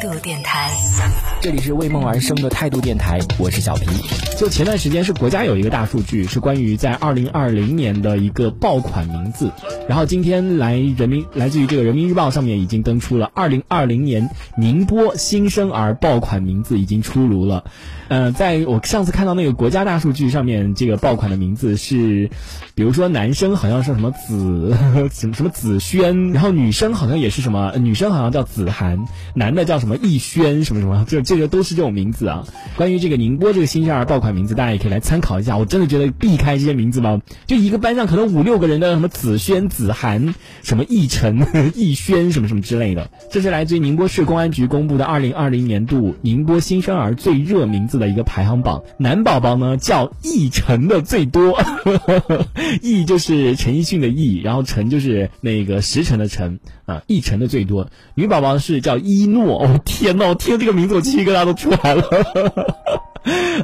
态度电台。这里是为梦而生的态度电台，我是小皮。就前段时间是国家有一个大数据，是关于在二零二零年的一个爆款名字。然后今天来人民来自于这个人民日报上面已经登出了二零二零年宁波新生儿爆款名字已经出炉了。呃，在我上次看到那个国家大数据上面，这个爆款的名字是，比如说男生好像是什么子什么 什么子轩，然后女生好像也是什么，女生好像叫子涵，男的叫什么什么逸轩什么什么，这这个都是这种名字啊。关于这个宁波这个新生儿爆款名字，大家也可以来参考一下。我真的觉得避开这些名字吧，就一个班上可能五六个人的什么子轩、子涵、什么逸晨、逸轩什么什么之类的。这是来自于宁波市公安局公布的二零二零年度宁波新生儿最热名字的一个排行榜。男宝宝呢叫逸晨的最多，逸就是陈奕迅的逸，然后晨就是那个时辰的晨啊，逸晨的最多。女宝宝是叫一诺，天呐，我听这个名字我鸡皮疙瘩都出来了。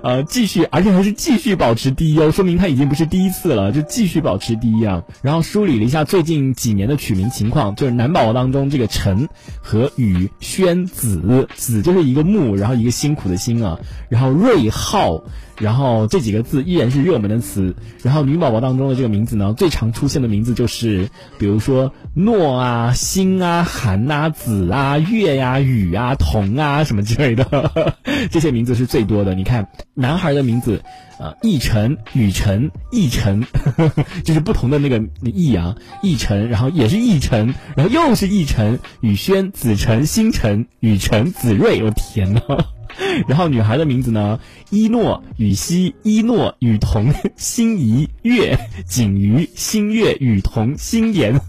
呃，继续，而且还是继续保持第一哦，说明他已经不是第一次了，就继续保持第一啊。然后梳理了一下最近几年的取名情况，就是男宝宝当中这个陈和宇轩子，子就是一个木，然后一个辛苦的辛啊，然后瑞浩。然后这几个字依然是热门的词。然后女宝宝当中的这个名字呢，最常出现的名字就是，比如说诺啊、星啊、涵啊、子啊、月呀、雨啊、彤啊什么之类的，这些名字是最多的。你看，男孩的名字，呃，逸晨、雨晨、逸晨，就是不同的那个逸啊，逸晨，然后也是逸晨，然后又是逸晨、雨轩、子晨、星辰、雨晨、子睿，我天呐！然后女孩的名字呢，一诺、雨熙、一诺、雨桐、心怡、月、景瑜、新月、雨桐、心妍。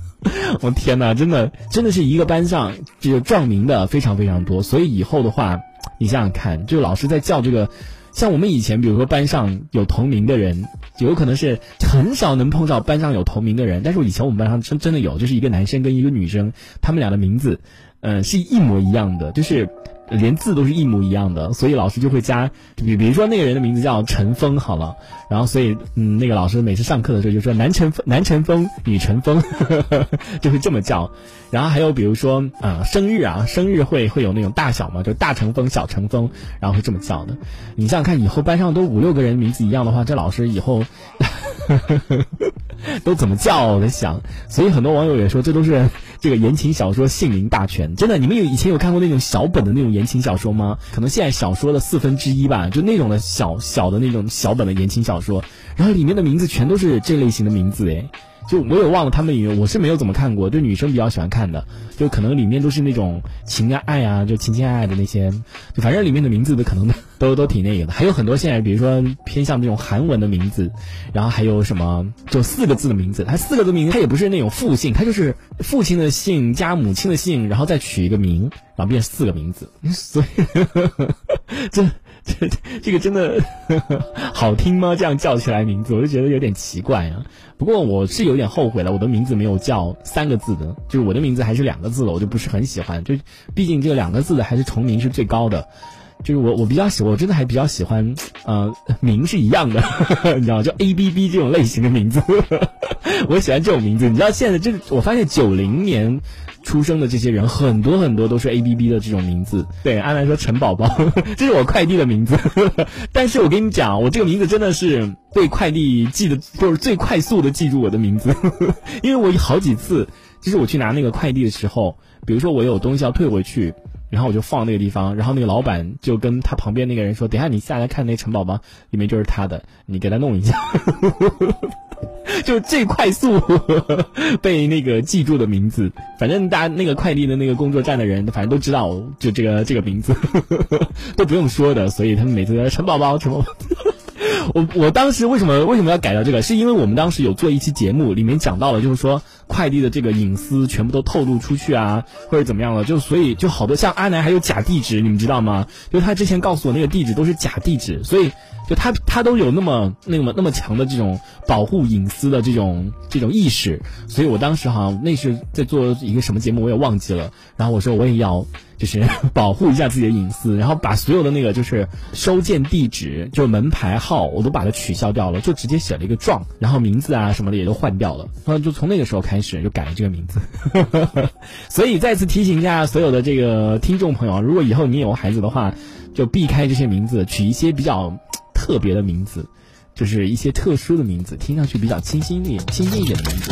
我天哪，真的真的是一个班上这个撞名的非常非常多，所以以后的话，你想想看，就老师在叫这个，像我们以前，比如说班上有同名的人，有可能是很少能碰到班上有同名的人，但是我以前我们班上真真的有，就是一个男生跟一个女生，他们俩的名字，嗯、是一模一样的，就是。连字都是一模一样的，所以老师就会加，比比如说那个人的名字叫陈峰，好了，然后所以嗯，那个老师每次上课的时候就说男陈峰男陈峰，女陈峰，就会这么叫。然后还有比如说啊、生日啊，生日会会有那种大小嘛，就大乘风、小乘风，然后会这么叫的。你想想看，以后班上都五六个人名字一样的话，这老师以后。都怎么叫？我在想，所以很多网友也说这都是这个言情小说姓名大全。真的，你们有以前有看过那种小本的那种言情小说吗？可能现在小说的四分之一吧，就那种的小小的那种小本的言情小说，然后里面的名字全都是这类型的名字诶。就我也忘了他们里面，我是没有怎么看过，就女生比较喜欢看的，就可能里面都是那种情啊爱啊，就情情爱爱的那些，就反正里面的名字的可能都都挺那个的。还有很多现在比如说偏向这种韩文的名字，然后还有什么就四个字的名字，它四个字名字它也不是那种复姓，它就是父亲的姓加母亲的姓，然后再取一个名，然后变成四个名字，所以这。这这个真的 好听吗？这样叫起来名字，我就觉得有点奇怪啊。不过我是有点后悔了，我的名字没有叫三个字的，就是我的名字还是两个字的，我就不是很喜欢。就毕竟这两个字的还是重名是最高的。就是我我比较喜，我真的还比较喜欢，呃，名是一样的，你知道？就 A B B 这种类型的名字，我喜欢这种名字。你知道现在这个，我发现九零年出生的这些人，很多很多都是 A B B 的这种名字。对，安兰说陈宝宝，这是我快递的名字。但是我跟你讲，我这个名字真的是被快递记得，就是最快速的记住我的名字，因为我好几次，就是我去拿那个快递的时候，比如说我有东西要退回去。然后我就放那个地方，然后那个老板就跟他旁边那个人说：“等下你下来看那陈宝宝，里面就是他的，你给他弄一下。”就最快速 被那个记住的名字，反正大家那个快递的那个工作站的人，反正都知道，就这个这个名字 都不用说的，所以他们每次都说陈宝宝，陈宝宝。我我当时为什么为什么要改掉这个？是因为我们当时有做一期节目，里面讲到了，就是说快递的这个隐私全部都透露出去啊，或者怎么样了，就所以就好多像阿南还有假地址，你们知道吗？就他之前告诉我那个地址都是假地址，所以就他他都有那么那么那么强的这种保护隐私的这种这种意识，所以我当时好像那是在做一个什么节目，我也忘记了。然后我说我也要就是 保护一下自己的隐私，然后把所有的那个就是收件地址，就门牌号，我都把它取消掉了，就直接写了一个壮，然后名字啊什么的也都换掉了，然后就从那个时候开始就改了这个名字。所以再次提醒一下所有的这个听众朋友，如果以后你有孩子的话，就避开这些名字，取一些比较特别的名字。就是一些特殊的名字，听上去比较清新一点、清新一点的名字。